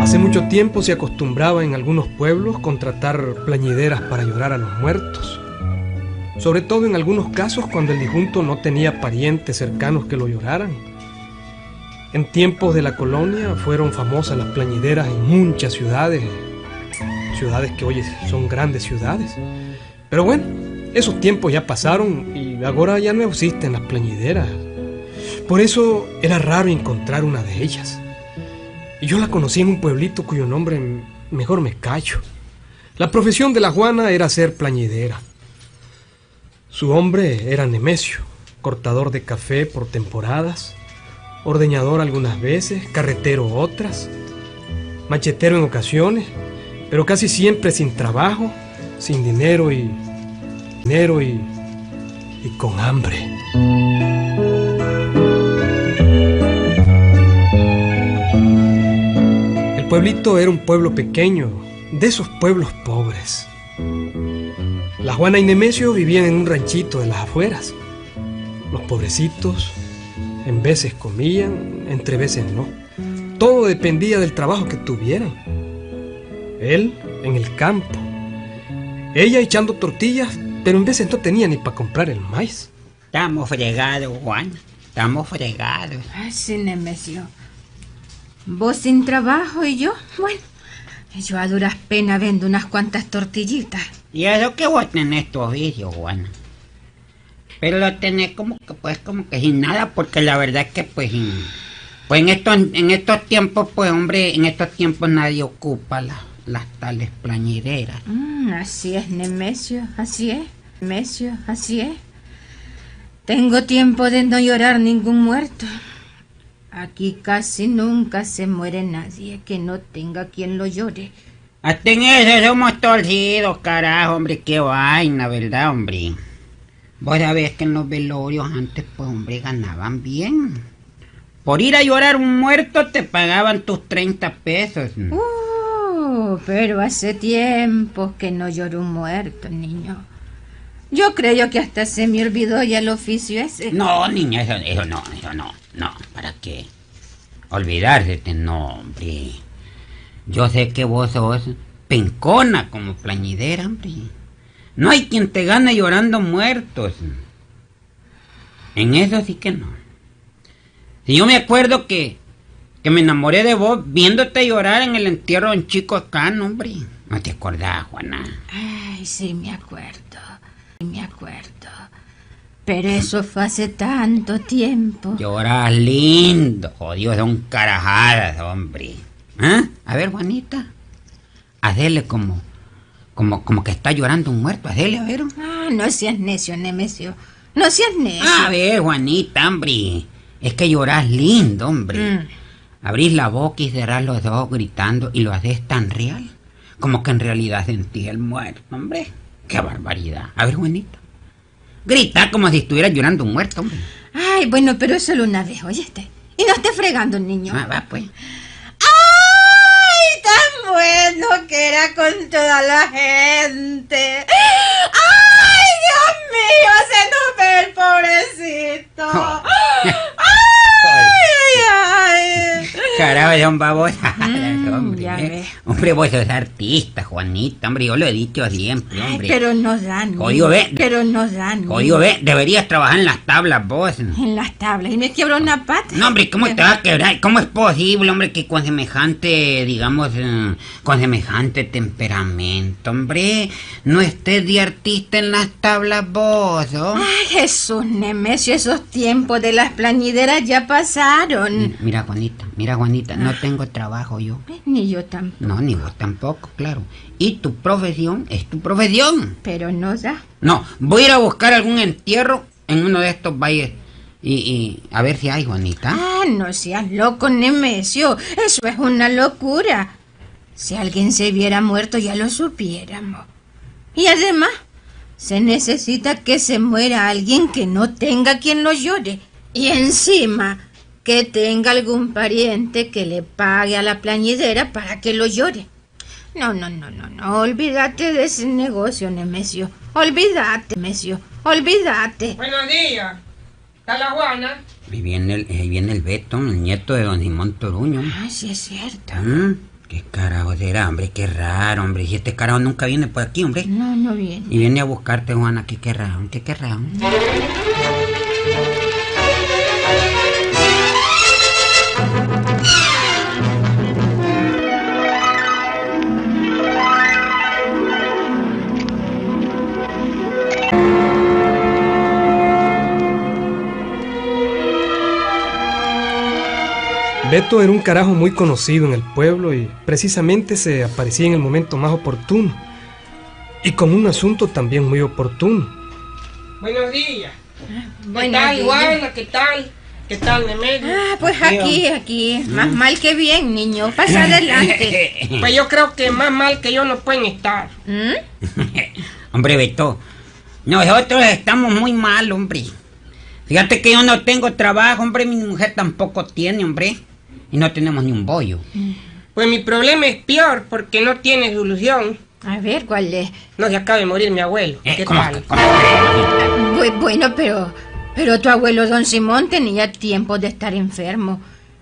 Hace mucho tiempo se acostumbraba en algunos pueblos contratar plañideras para llorar a los muertos, sobre todo en algunos casos cuando el difunto no tenía parientes cercanos que lo lloraran. En tiempos de la colonia fueron famosas las plañideras en muchas ciudades, ciudades que hoy son grandes ciudades. Pero bueno, esos tiempos ya pasaron y ahora ya no existen las plañideras. Por eso era raro encontrar una de ellas. Y yo la conocí en un pueblito cuyo nombre mejor me callo. La profesión de la Juana era ser plañidera. Su hombre era Nemesio, cortador de café por temporadas, ordeñador algunas veces, carretero otras, machetero en ocasiones, pero casi siempre sin trabajo, sin dinero y dinero y, y con hambre. El pueblito era un pueblo pequeño, de esos pueblos pobres. La Juana y Nemesio vivían en un ranchito de las afueras. Los pobrecitos en veces comían, entre veces no. Todo dependía del trabajo que tuvieran. Él en el campo. Ella echando tortillas, pero en veces no tenía ni para comprar el maíz. Estamos fregados, Juan. Estamos fregados. Ay, sí, Nemesio. Vos sin trabajo y yo, bueno, yo a duras penas vendo unas cuantas tortillitas. Y eso que vos tenés tu oficio, Juana. Pero lo tenés como que, pues, como que sin nada, porque la verdad es que, pues, en- pues en estos, en estos tiempos, pues, hombre, en estos tiempos nadie ocupa la- las tales plañideras. Mm, así es, Nemesio, así es. Nemesio, así es. Tengo tiempo de no llorar ningún muerto. Aquí casi nunca se muere nadie que no tenga quien lo llore. Hasta en eso somos torcidos, carajo, hombre, qué vaina, ¿verdad, hombre? Vos sabés que en los velorios antes, pues, hombre, ganaban bien. Por ir a llorar un muerto te pagaban tus 30 pesos. Uh, pero hace tiempo que no lloro un muerto, niño. Yo creo que hasta se me olvidó ya el oficio ese. No, niña, eso, eso no, eso no, no, ¿para qué? Olvidarse, no, hombre. Yo sé que vos sos pencona como plañidera, hombre. No hay quien te gane llorando muertos. En eso sí que no. Si yo me acuerdo que, que me enamoré de vos viéndote llorar en el entierro de un chico acá, no, hombre. No te acordás, Juana. Ay, sí, me acuerdo. Me acuerdo. Pero eso fue hace tanto tiempo. Lloras lindo, jodido, son carajadas, hombre. ¿Ah? A ver, Juanita. Hacele como, como, como que está llorando un muerto. Hacele, a ver. Ah, no seas necio, Nemesio. No seas necio. A ver, Juanita, hombre. Es que lloras lindo, hombre. Mm. Abrís la boca y cerrás los ojos gritando y lo haces tan real. Como que en realidad sentís el muerto, hombre. Qué barbaridad. A ver, Juanita. Grita como si estuvieras llorando un muerto, hombre. Ay, bueno, pero solo una vez, oíste. Y no esté fregando, niño. Ah, va, pues. ¡Ay! Tan bueno que era con toda la gente. ¡Ay, Dios mío! Se nos ve el pobrecito. ¡Ay, ay! Carajo, son babosadas, Mm, hombre. ¿eh? Hombre, vos sos artista, Juanita, hombre, yo lo he dicho siempre, Ay, hombre. pero nos dan. Código B. Pero nos dan. Oye, ve, deberías trabajar en las tablas vos. En las tablas. Y me quiebro una pata. No, hombre, ¿cómo te va a quebrar? ¿Cómo es posible, hombre, que con semejante, digamos, eh, con semejante temperamento, hombre, no estés de artista en las tablas vos, ¿oh? Ay, Jesús Nemesio, esos tiempos de las plañideras ya pasaron. Mira, Juanita, mira, Juanita, no tengo trabajo yo. Ni yo tampoco. No, ni vos tampoco, claro. Y tu profesión es tu profesión. Pero no da. No, voy a ir a buscar algún entierro en uno de estos valles y, y a ver si hay, Juanita. Ah, no seas loco, Nemesio. Eso es una locura. Si alguien se viera muerto ya lo supiéramos. Y además, se necesita que se muera alguien que no tenga quien lo llore. Y encima, que tenga algún pariente que le pague a la plañidera para que lo llore. No, no, no, no, no. Olvídate de ese negocio, Nemesio. Olvídate, Mesio. Olvídate. Buenos días. ¿Está la Juana? Ahí viene el, ahí viene el Beto, el nieto de don Simón Toruño. Ay, sí es cierto. ¿Mm? ¿Qué carajo será, hombre? Qué raro, hombre. Y este carajo nunca viene por aquí, hombre. No, no viene. Y viene a buscarte, Juana. ¿Qué querrá? ¿Qué querrá? Beto era un carajo muy conocido en el pueblo y precisamente se aparecía en el momento más oportuno. Y con un asunto también muy oportuno. Buenos días. ¿Qué Buenos tal, días. ¿Qué tal? ¿Qué tal, Nemedio? Ah, pues aquí, aquí. Más mal que bien, niño. Pasa adelante. Pues yo creo que más mal que yo no pueden estar. ¿Mm? hombre, Beto. Nosotros estamos muy mal, hombre. Fíjate que yo no tengo trabajo, hombre. Mi mujer tampoco tiene, hombre. Y no tenemos ni un bollo. Pues mi problema es peor porque no tiene solución. A ver, ¿cuál es? No se acaba de morir mi abuelo. Eh, ¿Qué ¿cómo tal? cómo bueno, pero. Pero tu abuelo don Simón tenía tiempo de estar enfermo.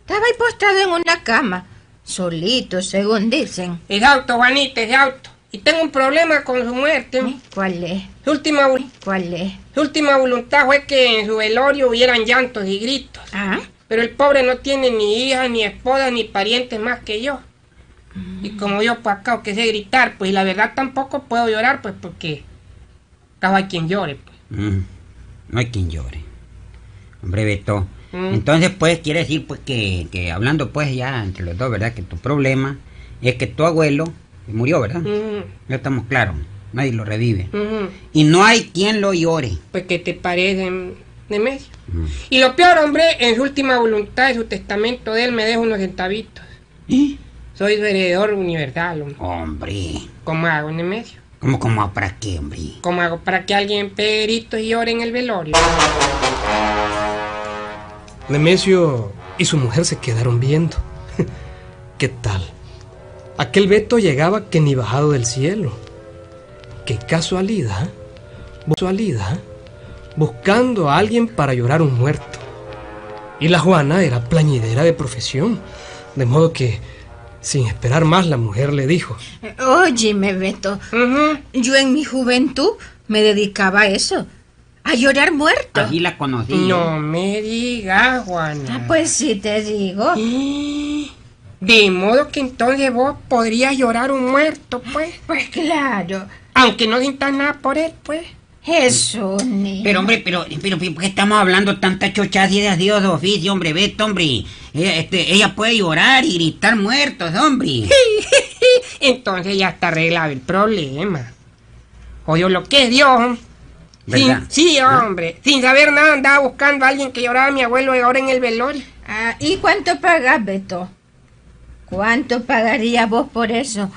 Estaba ahí postrado en una cama. Solito, según dicen. Es auto, Juanita, es auto. Y tengo un problema con su muerte. ¿Eh? ¿Cuál es? Su última, ¿Cuál es? su última voluntad fue que en su velorio hubieran llantos y gritos. Ah, Pero el pobre no tiene ni hija, ni esposa, ni parientes más que yo. Y como yo por acá que sé gritar, pues la verdad tampoco puedo llorar, pues porque acá hay quien llore. Pues. Mm, no hay quien llore. Hombre, Beto. Mm. Entonces, pues, quiere decir, pues, que, que hablando, pues, ya entre los dos, ¿verdad? Que tu problema es que tu abuelo murió, ¿verdad? Ujú, Ya estamos claros. Nadie lo revive. Y no hay quien lo llore. Pues que te parece de medio. Mm. Y lo peor, hombre, en su última voluntad, en su testamento de él, me deja unos centavitos. Soy su heredor universal, hombre. Hombre. ¿Cómo hago en el medio? ¿Cómo, cómo, para qué, hombre? ¿Cómo hago para que alguien pegue gritos y llore en el velorio? Nemesio y su mujer se quedaron viendo. ¿Qué tal? Aquel Beto llegaba que ni bajado del cielo. Qué casualidad. Casualidad. Buscando a alguien para llorar un muerto. Y la Juana era plañidera de profesión. De modo que, sin esperar más, la mujer le dijo. óyeme, Beto. Yo en mi juventud me dedicaba a eso. A llorar muerto. Así la conocí. No me digas, Juana. Ah, pues sí te digo. De modo que entonces vos podrías llorar un muerto, pues. Pues claro. Aunque no sientas nada por él, pues. Eso, niño. Pero, hombre, pero, pero, ¿por qué estamos hablando tanta chochas y de Dios de oficio, hombre? Beto, hombre. Ella, este, ella puede llorar y gritar muertos, hombre. Entonces ya está arreglado el problema. Oye, lo que es Dios. Sin- sí, hombre. Sin saber nada andaba buscando a alguien que lloraba a mi abuelo y ahora en el velorio. Ah, ¿Y cuánto pagas, Beto? ¿Cuánto pagarías vos por eso?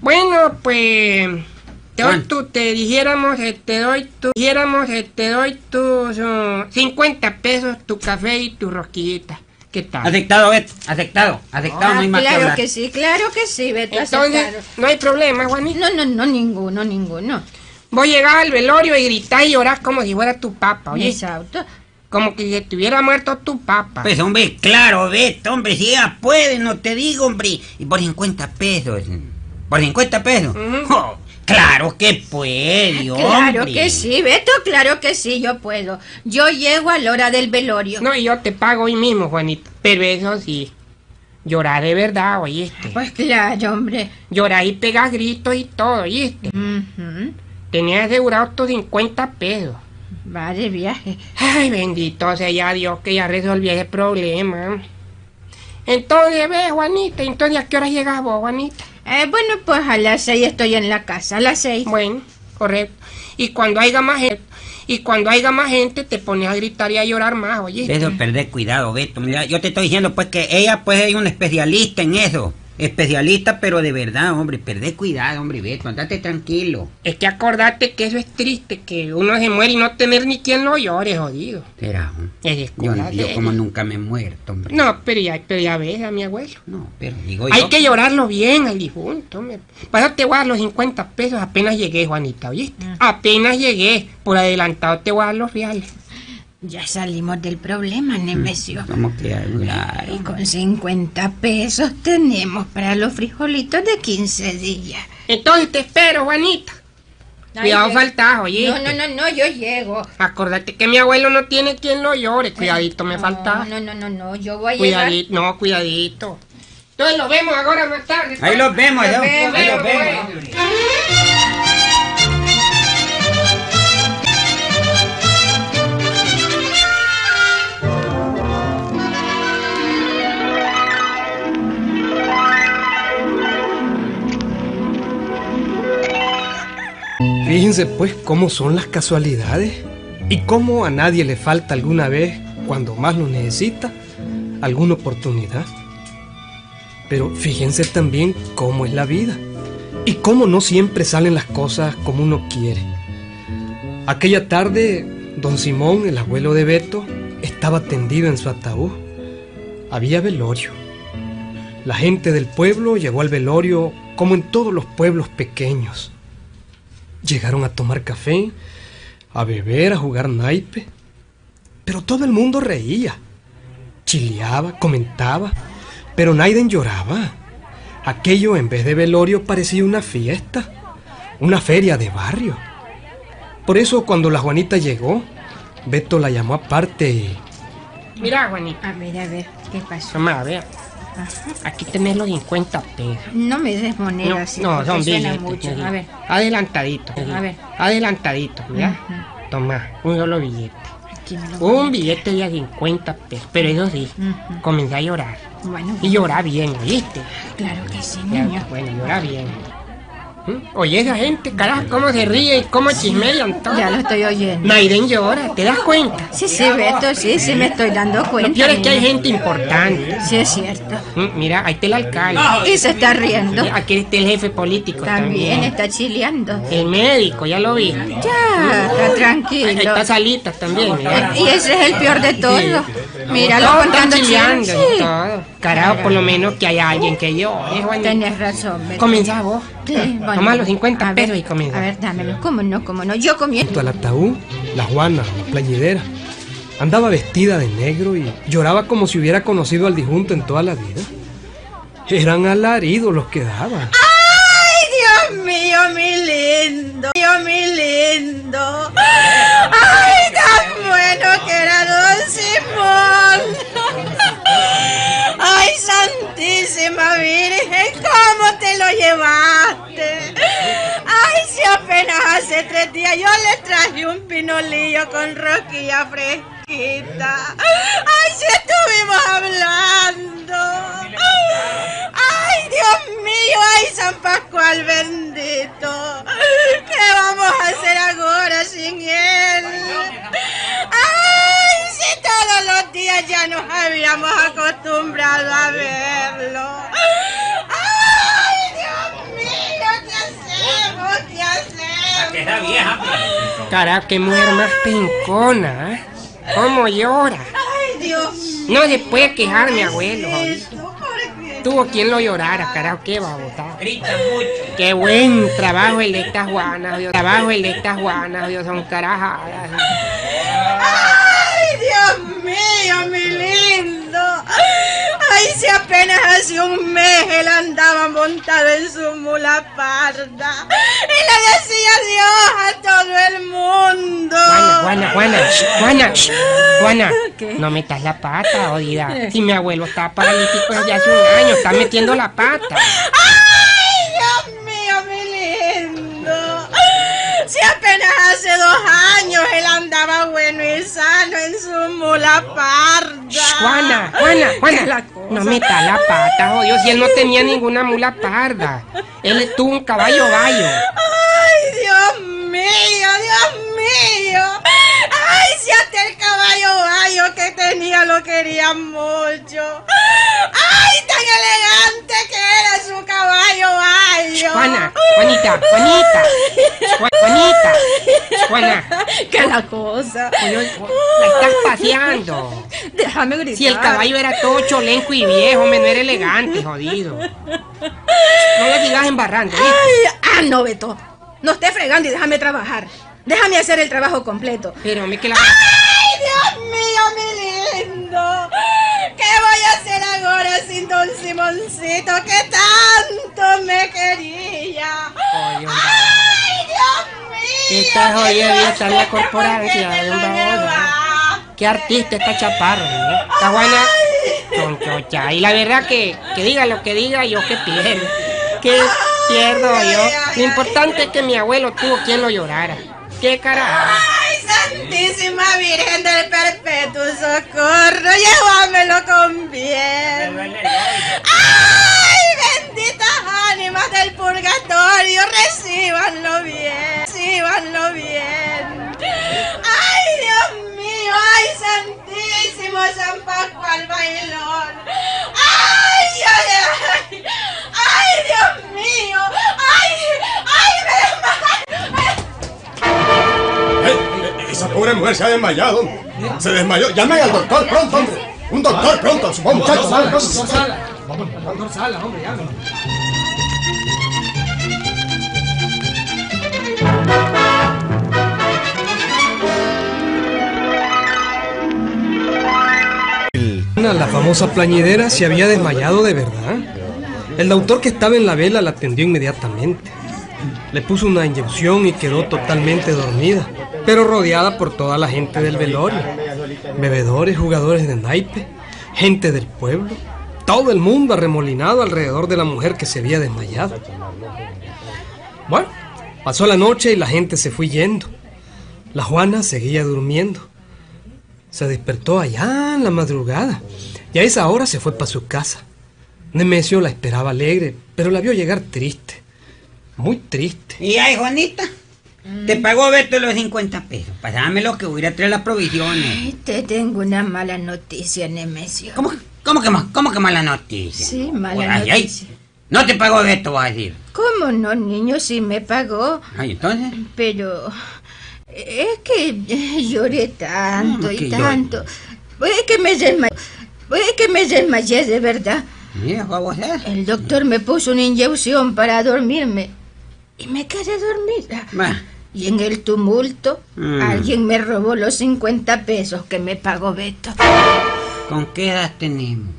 Bueno, pues... Te doy tu, te dijéramos, eh, te doy tu, dijéramos, eh, te doy tus uh, 50 pesos, tu café y tu rosquillita. ¿Qué tal? Aceptado, Beto. Aceptado. Aceptado, no Ah, hay más que claro hablar. que sí, claro que sí, Beto. Entonces, aceptado. no hay problema, Juanita. No, no, no, ninguno, ninguno. Vos llegás al velorio y gritás y llorás como si fuera tu papa, oye. Exacto. Como que si estuviera muerto tu papa. Pues, hombre, claro, Beto, hombre, si ella puede, no te digo, hombre. Y por 50 pesos. ¿Por 50 pesos? Oh, claro que puede, hombre. Claro que sí, Beto, claro que sí, yo puedo. Yo llego a la hora del velorio. No, y yo te pago hoy mismo, Juanita. Pero eso sí, llorar de verdad, oíste. Pues claro, hombre. Llorar y pegar gritos y todo, oíste. Ujú. Tenías asegurado tus 50 pesos. Va de viaje. Ay, bendito sea ya Dios que ya resolví ese problema. Entonces, ve, Juanita, entonces ¿a qué hora llegas vos, Juanita? Eh, bueno, pues a las seis estoy en la casa, a las seis. Bueno, correcto. Y cuando haya más gente, y cuando haya más gente te pones a gritar y a llorar más, oye. Eso, perder cuidado, Beto. Mira, yo te estoy diciendo, pues, que ella, pues, es una especialista en eso. Especialista, pero de verdad, hombre. Perdé cuidado, hombre, Beto. Andate tranquilo. Es que acordate que eso es triste, que uno se muere y no tener ni quien lo llore, jodido. Será, hombre. Es Yo, escuela yo como nunca me he muerto, hombre. No, pero ya, pero ya ves a mi abuelo. No, pero digo Hay yo. que llorarlo bien al difunto. hombre. Para eso te voy a dar los 50 pesos apenas llegué, Juanita, ¿oíste? Apenas llegué. Por adelantado te voy a dar los reales. Ya salimos del problema, Nemesio. ¿Cómo que claro? Y con 50 pesos tenemos para los frijolitos de 15 días. Entonces te espero, Juanita. Cuidado, Ay, faltas, oye. No, no, no, no, yo llego. Acordate que mi abuelo no tiene quien lo llore. Cuidadito, me falta. No, no, no, no, yo voy a llegar. Cuidadito, no, cuidadito. Entonces lo vemos ahora más tarde. Ahí los vemos, Nos ¿no? vemos, Ahí los nos vemos. Fíjense pues cómo son las casualidades y cómo a nadie le falta alguna vez, cuando más lo necesita, alguna oportunidad. Pero fíjense también cómo es la vida y cómo no siempre salen las cosas como uno quiere. Aquella tarde, don Simón, el abuelo de Beto, estaba tendido en su ataúd. Había velorio. La gente del pueblo llegó al velorio como en todos los pueblos pequeños. Llegaron a tomar café, a beber, a jugar naipe. Pero todo el mundo reía, chileaba, comentaba, pero Naiden lloraba. Aquello en vez de velorio parecía una fiesta, una feria de barrio. Por eso cuando la Juanita llegó, Beto la llamó aparte y... Mira, Juanita. A ver, a ver, ¿qué pasó? Toma, a ver. Aquí tenés los 50 pesos. No me des No, moneda así, no, porque son billetes. mucho. A ver, Adelantadito. A ver. Adelantadito. Ujú. Toma, un solo billete. Un billete de a 50 pesos. Pero eso sí, comencé a llorar. Bueno, Y llorar bien, ¿oíste? claro que sí, Ya, niño. Bueno, llorar bien. Oye, esa gente, carajo, cómo se ríe y cómo chismean todo. Ya lo estoy oyendo. Naiden llora, ¿te das cuenta? Sí, sí, Beto, sí, sí me estoy dando cuenta. Lo peor es que hay gente importante. Sí, es cierto. Mira, ahí está el alcalde. Y se está riendo. Aquí está el jefe político También también. está chileando. El médico, ya lo vi. Ya, está Ahí tranquilo. está Salitas también, mira. Y ese es el peor de todo. Míralo Todos contando chileando todo. Carajo, por lo menos que haya alguien que. ¿eh, Juanita? Tenés razón, Beto. Comenzá vos. Sí, bueno. Toma los 50 A ver, pesos y comienza. A ver, dámelo. ¿Cómo no? ¿Cómo no? Yo comienzo. Junto al ataúd, la Juana, la plañidera, andaba vestida de negro y lloraba como si hubiera conocido al difunto en toda la vida. Eran alaridos los que daban. ¡Ay, Dios mío, mi lindo! ¡Dios mi lindo! Días yo le traje un pinolillo con rosquilla fresquita! ¡Ay, si estuvimos hablando! ¡Ay, Dios mío! ¡Ay, San Pascual bendito! ¿Qué vamos a hacer ahora sin él? ¡Ay, si todos los días ya nos habíamos acostumbrado a verlo! ¡Ay, Dios mío! ¿Qué hacemos? ¿Qué hacemos? Carajo, qué mujer más pencona, ¿eh? ¿Cómo llora? ¡Ay, Dios! No se puede quejar mi abuelo. Tuvo quien lo llorara, carajo, qué babota. Grita mucho. Qué buen trabajo el de estas Juanas, Dios. Trabajo el de estas Juanas, Dios, son carajadas. ¡Ay, Dios mío, mi lindo! ¡Ay, si apenas hace un mes él andaba montado en su mula parda! ¡Y le decía adiós a todo el mundo! Juana, Juana, Juana, Juana, Juana, ¿Qué? no metas la pata, odida. Si mi abuelo está paralítico desde hace un año, está metiendo la pata. ¡Ay, hace dos años él andaba bueno y sano en su mula parda. Shh, Juana, Juana, ¿Qué es Juana, la no metas la pata, jodido, si él no tenía ninguna mula parda. Él tuvo un caballo bayo. ¡Ay, Dios mío, Dios mío! ¡Ay, si hasta el caballo bayo que tenía lo quería mucho! ¡Ay, tan elegante que era la cosa. Oye, la estás paseando. Déjame gritar. Si el caballo era todo cholenco y viejo, me no era elegante, jodido. No le sigas embarrando. Ay, ah, no, Beto. No estés fregando y déjame trabajar. Déjame hacer el trabajo completo. Pero me que la... ¡Ay, Dios mío, mi lindo! ¿Qué voy a hacer ahora sin don Simoncito que tanto me quería? Oye, hombre. ¡Ay, Dios mío! Esta jodida ¿Qué vieja voy a la corporancia, ¿Por qué artista esta chaparra, ¿no? Está buena. Chonchocha. Y la verdad que, que diga lo que diga, yo que pierdo. Que pierdo yo. Lo importante es que mi abuelo tuvo quien lo llorara. Qué carajo. ¡Ay, Santísima Virgen del Perpetuo Socorro! ¡Llévamelo con bien! ¡Ay, Pascual Bailón! ¡Ay, ay, ay! ¡Ay, Dios mío! ¡Ay, ay, me! Eh, eh, Esa pobre mujer se ha desmayado. Se desmayó. Llamen al doctor pronto, hombre. Un doctor pronto. Vamos, muchachos. Vamos, doctor Sala, hombre, ya. La famosa plañidera se había desmayado de verdad. El doctor que estaba en la vela la atendió inmediatamente. Le puso una inyección y quedó totalmente dormida, pero rodeada por toda la gente del velorio. Bebedores, jugadores de naipe, gente del pueblo, todo el mundo arremolinado alrededor de la mujer que se había desmayado. Bueno, pasó la noche y la gente se fue yendo. La Juana seguía durmiendo. Se despertó allá en la madrugada y a esa hora se fue para su casa. Nemesio la esperaba alegre, pero la vio llegar triste. Muy triste. Y ay, Juanita, te pagó Beto los 50 pesos. Pasámelo que voy a traer las provisiones. Ay, te tengo una mala noticia, Nemesio. ¿Cómo, que- cómo, que, cómo que mala noticia? Sí, mala Por ahí, ay, noticia. no te pagó Beto, vas a decir. ¿Cómo no, niño? Sí me pagó, Ay, entonces. pero es que lloré tanto ¿Cómo y tanto. Es que me desmayé. Es que me desmayé de verdad. El doctor me puso una inyección para dormirme y me quedé dormida. Y en el tumulto, Mm. alguien me robó los 50 pesos que me pagó Beto. ¿Con qué edad tenemos?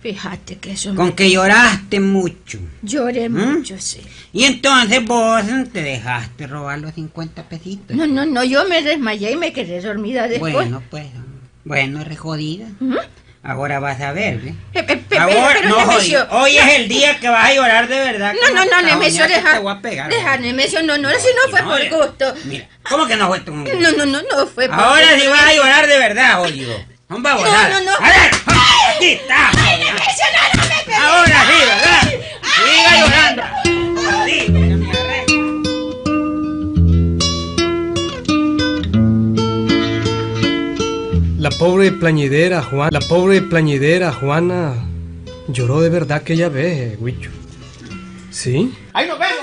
Fíjate que eso Con me... que lloraste mucho. Lloré ¿Mm? mucho, sí. Y entonces vos te dejaste robar los 50 pesitos. No, no, no, yo me desmayé y me quedé dormida después. Bueno, pues. Bueno, re jodida. Ahora vas a ver, ¿ve? Pe- pe- pe- Ahora, pero, no, Nemesio. Hoy es el día que vas a llorar de verdad. No, no, no, Nemesio, deja. Te voy a pegar. Deja, Nemesio, no, no, si no fue No, por eh, gusto. Mira, ¿cómo que no fue tu gusto? No, no, no, no fue por Ahora gusto. sí vas a llorar de verdad, jodido. Un babosada. No, no, no. A ver, aquí está. Ahora sí, ¿verdad? Siga llorando. La pobre plañidera Juana, la pobre plañidera Juana lloró de verdad aquella vez, Huicho. ¿Sí? Ahí nos vemos.